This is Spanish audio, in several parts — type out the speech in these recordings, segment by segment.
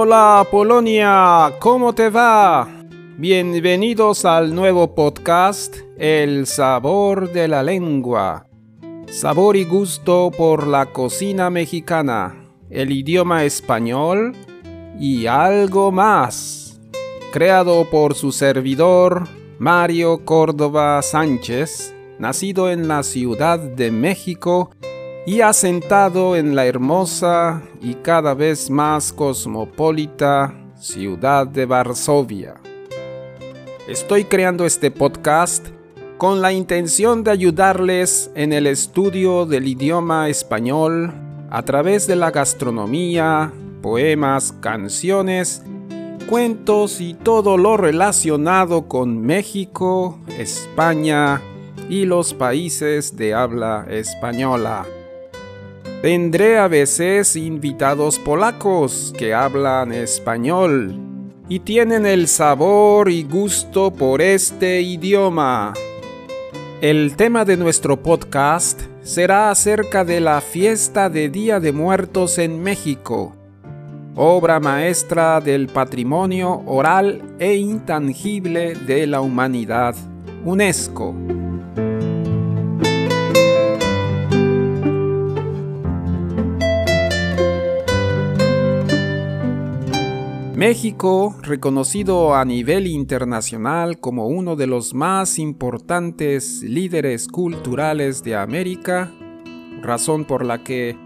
Hola Polonia, ¿cómo te va? Bienvenidos al nuevo podcast El sabor de la lengua. Sabor y gusto por la cocina mexicana, el idioma español y algo más. Creado por su servidor Mario Córdoba Sánchez, nacido en la Ciudad de México y asentado en la hermosa y cada vez más cosmopolita ciudad de Varsovia. Estoy creando este podcast con la intención de ayudarles en el estudio del idioma español a través de la gastronomía, poemas, canciones, cuentos y todo lo relacionado con México, España y los países de habla española. Tendré a veces invitados polacos que hablan español y tienen el sabor y gusto por este idioma. El tema de nuestro podcast será acerca de la fiesta de Día de Muertos en México, obra maestra del patrimonio oral e intangible de la humanidad, UNESCO. México, reconocido a nivel internacional como uno de los más importantes líderes culturales de América, razón por la que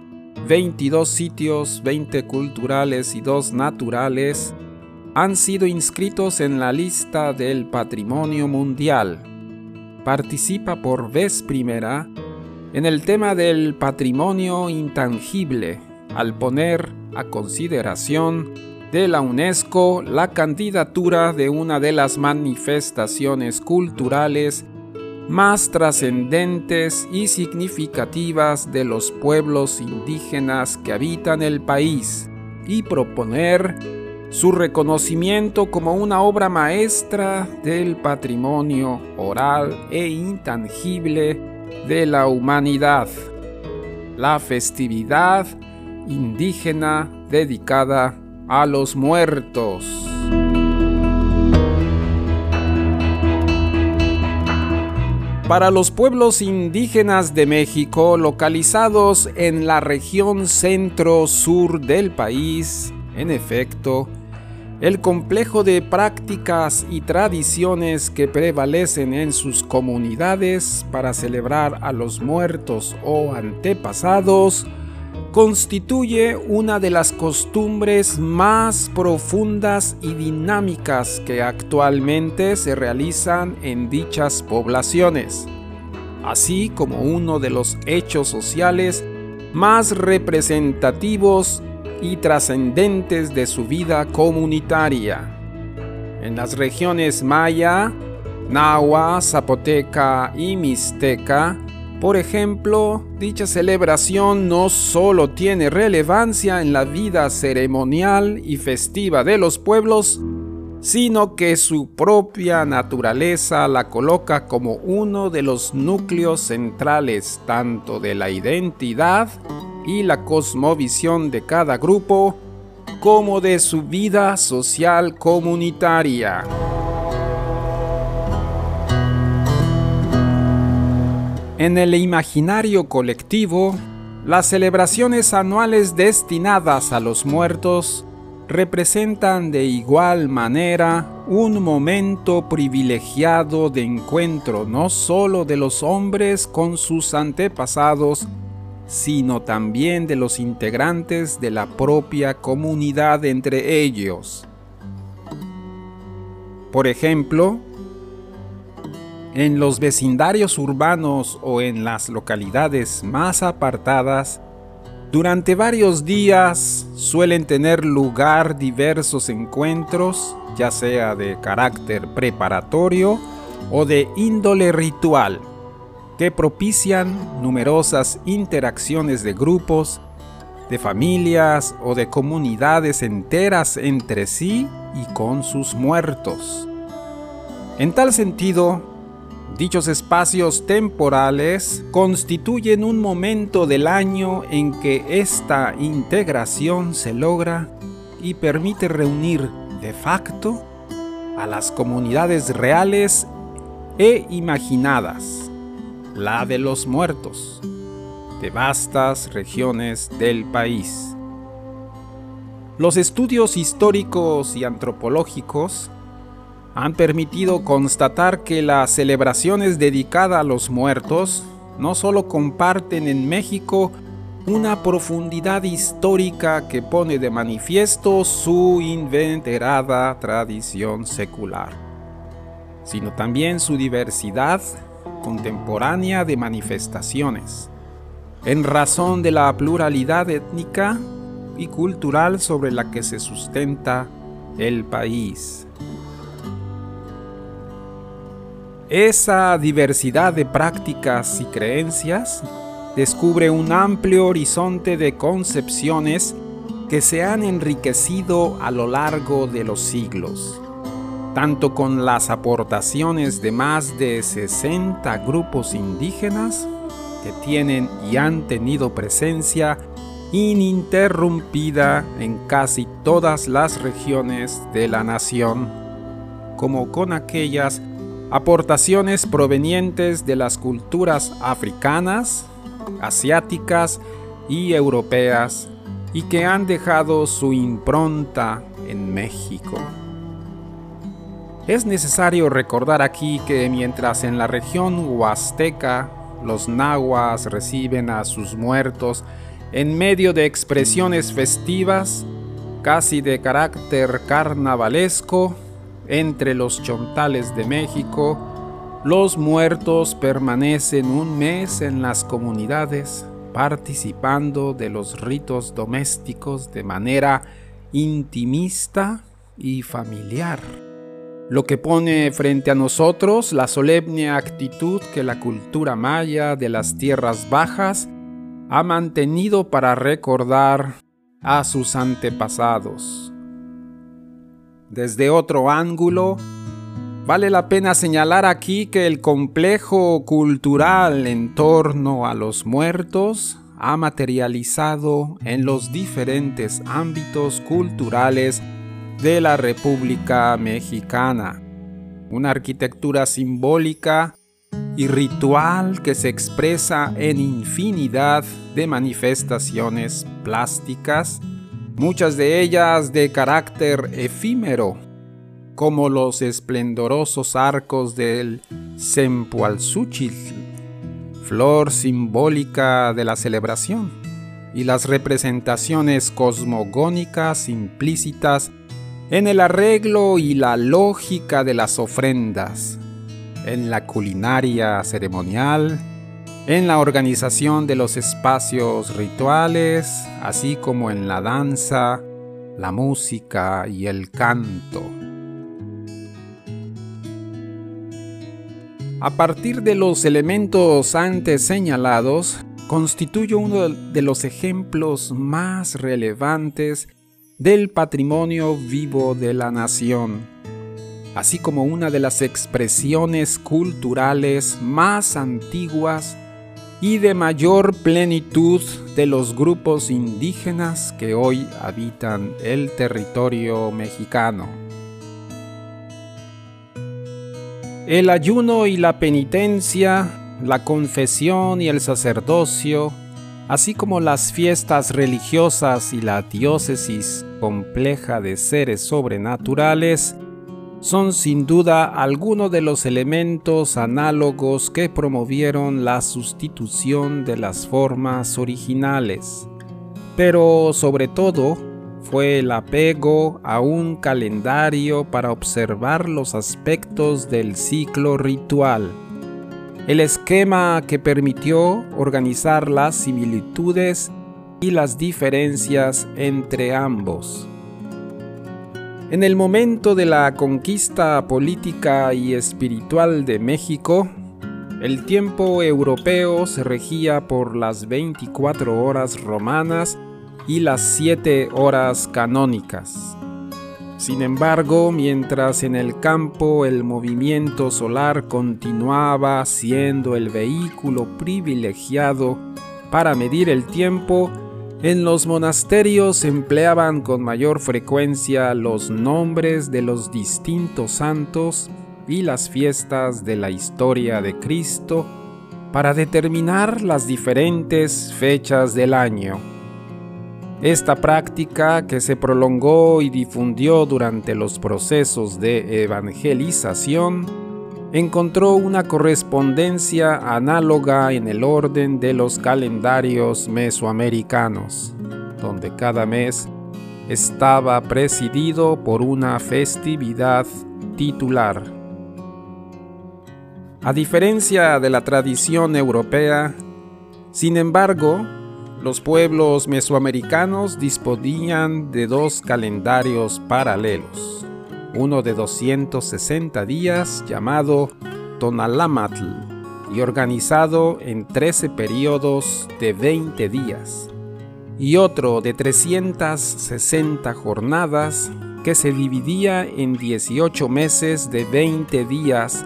22 sitios, 20 culturales y 2 naturales han sido inscritos en la lista del Patrimonio Mundial. Participa por vez primera en el tema del patrimonio intangible al poner a consideración de la UNESCO la candidatura de una de las manifestaciones culturales más trascendentes y significativas de los pueblos indígenas que habitan el país y proponer su reconocimiento como una obra maestra del patrimonio oral e intangible de la humanidad, la festividad indígena dedicada a los muertos. Para los pueblos indígenas de México localizados en la región centro-sur del país, en efecto, el complejo de prácticas y tradiciones que prevalecen en sus comunidades para celebrar a los muertos o antepasados constituye una de las costumbres más profundas y dinámicas que actualmente se realizan en dichas poblaciones, así como uno de los hechos sociales más representativos y trascendentes de su vida comunitaria. En las regiones maya, nahua, zapoteca y mixteca, por ejemplo, dicha celebración no solo tiene relevancia en la vida ceremonial y festiva de los pueblos, sino que su propia naturaleza la coloca como uno de los núcleos centrales tanto de la identidad y la cosmovisión de cada grupo, como de su vida social comunitaria. En el imaginario colectivo, las celebraciones anuales destinadas a los muertos representan de igual manera un momento privilegiado de encuentro no solo de los hombres con sus antepasados, sino también de los integrantes de la propia comunidad entre ellos. Por ejemplo, en los vecindarios urbanos o en las localidades más apartadas, durante varios días suelen tener lugar diversos encuentros, ya sea de carácter preparatorio o de índole ritual, que propician numerosas interacciones de grupos, de familias o de comunidades enteras entre sí y con sus muertos. En tal sentido, Dichos espacios temporales constituyen un momento del año en que esta integración se logra y permite reunir de facto a las comunidades reales e imaginadas, la de los muertos, de vastas regiones del país. Los estudios históricos y antropológicos han permitido constatar que las celebraciones dedicadas a los muertos no solo comparten en México una profundidad histórica que pone de manifiesto su inventerada tradición secular, sino también su diversidad contemporánea de manifestaciones, en razón de la pluralidad étnica y cultural sobre la que se sustenta el país. Esa diversidad de prácticas y creencias descubre un amplio horizonte de concepciones que se han enriquecido a lo largo de los siglos, tanto con las aportaciones de más de 60 grupos indígenas que tienen y han tenido presencia ininterrumpida en casi todas las regiones de la nación, como con aquellas aportaciones provenientes de las culturas africanas, asiáticas y europeas y que han dejado su impronta en México. Es necesario recordar aquí que mientras en la región huasteca los nahuas reciben a sus muertos en medio de expresiones festivas, casi de carácter carnavalesco, entre los chontales de México, los muertos permanecen un mes en las comunidades participando de los ritos domésticos de manera intimista y familiar, lo que pone frente a nosotros la solemne actitud que la cultura maya de las tierras bajas ha mantenido para recordar a sus antepasados. Desde otro ángulo, vale la pena señalar aquí que el complejo cultural en torno a los muertos ha materializado en los diferentes ámbitos culturales de la República Mexicana. Una arquitectura simbólica y ritual que se expresa en infinidad de manifestaciones plásticas muchas de ellas de carácter efímero, como los esplendorosos arcos del Sempoalzúchitl, flor simbólica de la celebración, y las representaciones cosmogónicas implícitas en el arreglo y la lógica de las ofrendas, en la culinaria ceremonial, en la organización de los espacios rituales, así como en la danza, la música y el canto. A partir de los elementos antes señalados, constituye uno de los ejemplos más relevantes del patrimonio vivo de la nación, así como una de las expresiones culturales más antiguas y de mayor plenitud de los grupos indígenas que hoy habitan el territorio mexicano. El ayuno y la penitencia, la confesión y el sacerdocio, así como las fiestas religiosas y la diócesis compleja de seres sobrenaturales, son sin duda algunos de los elementos análogos que promovieron la sustitución de las formas originales. Pero sobre todo fue el apego a un calendario para observar los aspectos del ciclo ritual, el esquema que permitió organizar las similitudes y las diferencias entre ambos. En el momento de la conquista política y espiritual de México, el tiempo europeo se regía por las 24 horas romanas y las 7 horas canónicas. Sin embargo, mientras en el campo el movimiento solar continuaba siendo el vehículo privilegiado para medir el tiempo, En los monasterios se empleaban con mayor frecuencia los nombres de los distintos santos y las fiestas de la historia de Cristo para determinar las diferentes fechas del año. Esta práctica, que se prolongó y difundió durante los procesos de evangelización, encontró una correspondencia análoga en el orden de los calendarios mesoamericanos, donde cada mes estaba presidido por una festividad titular. A diferencia de la tradición europea, sin embargo, los pueblos mesoamericanos disponían de dos calendarios paralelos, uno de 260 días llamado Tonalamatl y organizado en 13 periodos de 20 días, y otro de 360 jornadas que se dividía en 18 meses de 20 días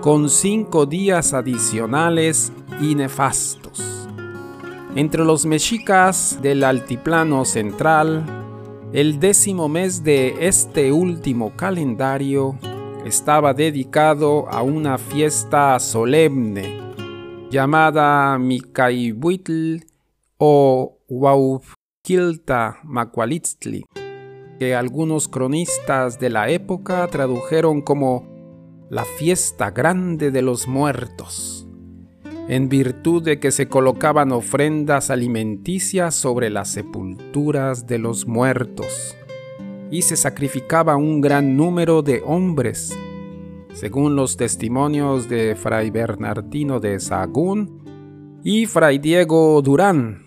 con 5 días adicionales y nefastos. Entre los mexicas del altiplano central, el décimo mes de este último calendario estaba dedicado a una fiesta solemne llamada Mikaibuitl o Huauquilta Macualitztli, que algunos cronistas de la época tradujeron como la fiesta grande de los muertos en virtud de que se colocaban ofrendas alimenticias sobre las sepulturas de los muertos, y se sacrificaba un gran número de hombres, según los testimonios de Fray Bernardino de Sahagún y Fray Diego Durán.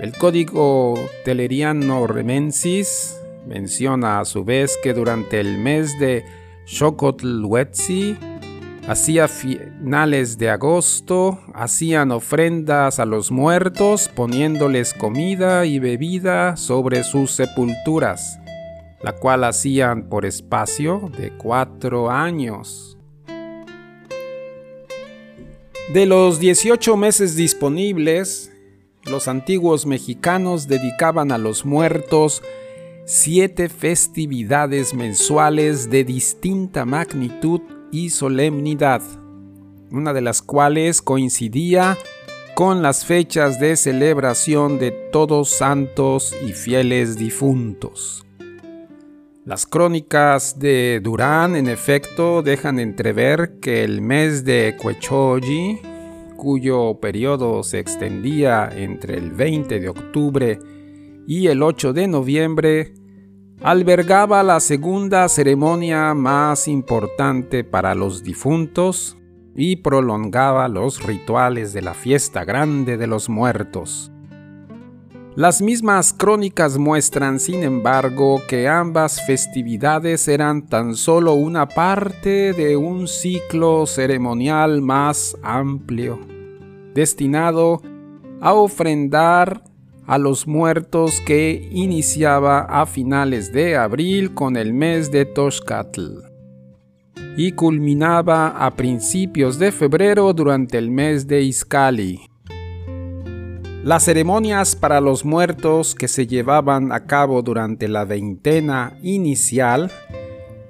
El código teleriano remensis menciona a su vez que durante el mes de Hacía finales de agosto, hacían ofrendas a los muertos poniéndoles comida y bebida sobre sus sepulturas, la cual hacían por espacio de cuatro años. De los 18 meses disponibles, los antiguos mexicanos dedicaban a los muertos siete festividades mensuales de distinta magnitud y solemnidad, una de las cuales coincidía con las fechas de celebración de todos santos y fieles difuntos. Las crónicas de Durán, en efecto, dejan entrever que el mes de Cuechoji, cuyo periodo se extendía entre el 20 de octubre y el 8 de noviembre, albergaba la segunda ceremonia más importante para los difuntos y prolongaba los rituales de la fiesta grande de los muertos. Las mismas crónicas muestran, sin embargo, que ambas festividades eran tan solo una parte de un ciclo ceremonial más amplio, destinado a ofrendar a los muertos que iniciaba a finales de abril con el mes de Toshkatl y culminaba a principios de febrero durante el mes de Iskali. Las ceremonias para los muertos que se llevaban a cabo durante la veintena inicial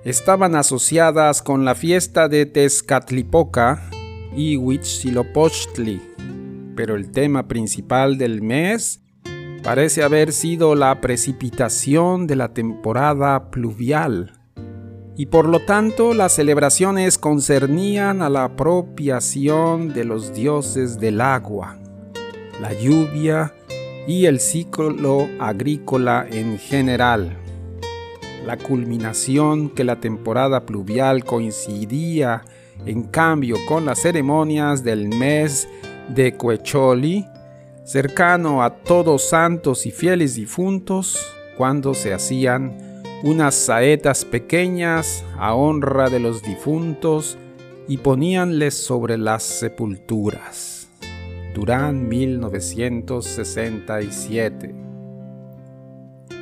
estaban asociadas con la fiesta de Tezcatlipoca y Huitzilopochtli, pero el tema principal del mes parece haber sido la precipitación de la temporada pluvial, y por lo tanto las celebraciones concernían a la apropiación de los dioses del agua, la lluvia y el ciclo agrícola en general. La culminación que la temporada pluvial coincidía en cambio con las ceremonias del mes de Cuecholi cercano a todos santos y fieles difuntos, cuando se hacían unas saetas pequeñas a honra de los difuntos y poníanles sobre las sepulturas. Durán 1967.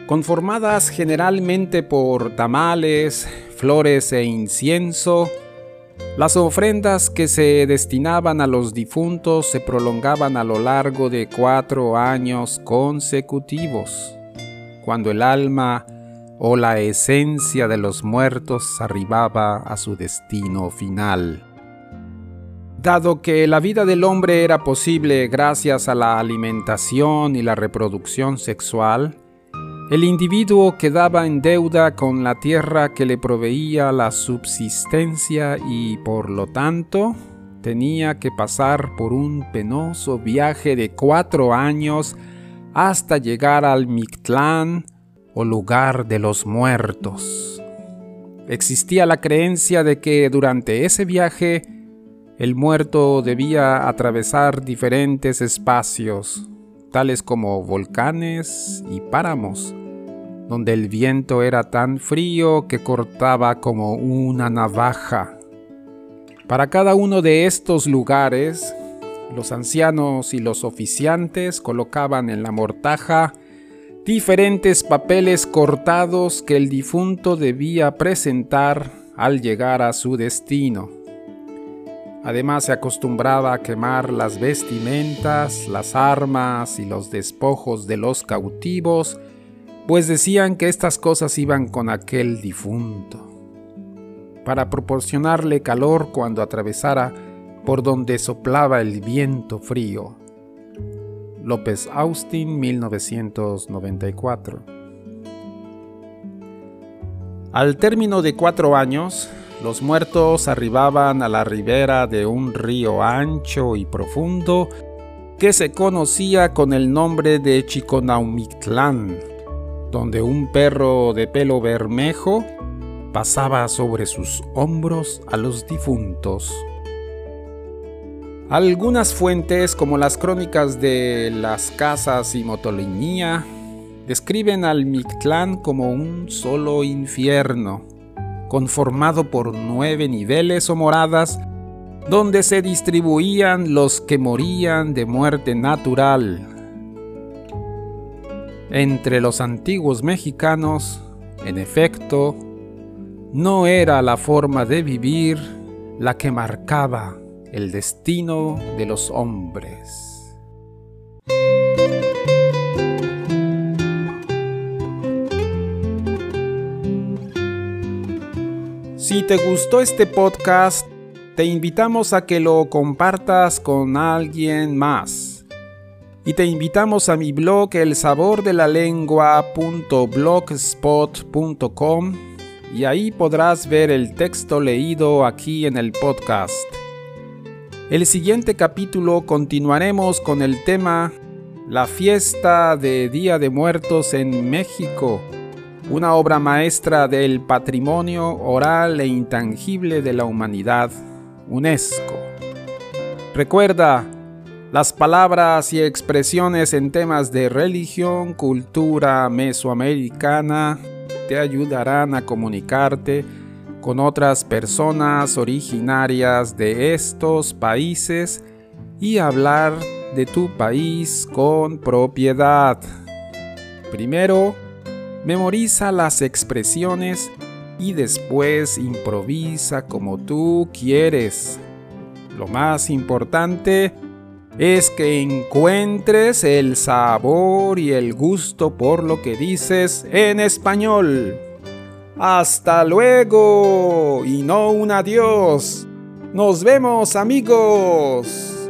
Conformadas generalmente por tamales, flores e incienso, Las ofrendas que se destinaban a los difuntos se prolongaban a lo largo de cuatro años consecutivos, cuando el alma o la esencia de los muertos arribaba a su destino final. Dado que la vida del hombre era posible gracias a la alimentación y la reproducción sexual, el individuo quedaba en deuda con la tierra que le proveía la subsistencia y por lo tanto tenía que pasar por un penoso viaje de cuatro años hasta llegar al Mictlán o lugar de los muertos. Existía la creencia de que durante ese viaje el muerto debía atravesar diferentes espacios, tales como volcanes y páramos, donde el viento era tan frío que cortaba como una navaja. Para cada uno de estos lugares, los ancianos y los oficiantes colocaban en la mortaja diferentes papeles cortados que el difunto debía presentar al llegar a su destino. Además se acostumbraba a quemar las vestimentas, las armas y los despojos de los cautivos, pues decían que estas cosas iban con aquel difunto, para proporcionarle calor cuando atravesara por donde soplaba el viento frío. López Austin, 1994. Al término de cuatro años, los muertos arribaban a la ribera de un río ancho y profundo que se conocía con el nombre de Chiconaumitlán, donde un perro de pelo bermejo pasaba sobre sus hombros a los difuntos. Algunas fuentes, como las crónicas de las casas y Motolinía, describen al Mictlán como un solo infierno, conformado por nueve niveles o moradas donde se distribuían los que morían de muerte natural. Entre los antiguos mexicanos, en efecto, no era la forma de vivir la que marcaba el destino de los hombres. Si te gustó este podcast, te invitamos a que lo compartas con alguien más. Y te invitamos a mi blog elsabordelaLengua.blogspot.com y ahí podrás ver el texto leído aquí en el podcast. El siguiente capítulo continuaremos con el tema La fiesta de Día de Muertos en México una obra maestra del patrimonio oral e intangible de la humanidad, UNESCO. Recuerda, las palabras y expresiones en temas de religión, cultura mesoamericana te ayudarán a comunicarte con otras personas originarias de estos países y hablar de tu país con propiedad. Primero, Memoriza las expresiones y después improvisa como tú quieres. Lo más importante es que encuentres el sabor y el gusto por lo que dices en español. Hasta luego y no un adiós. Nos vemos amigos.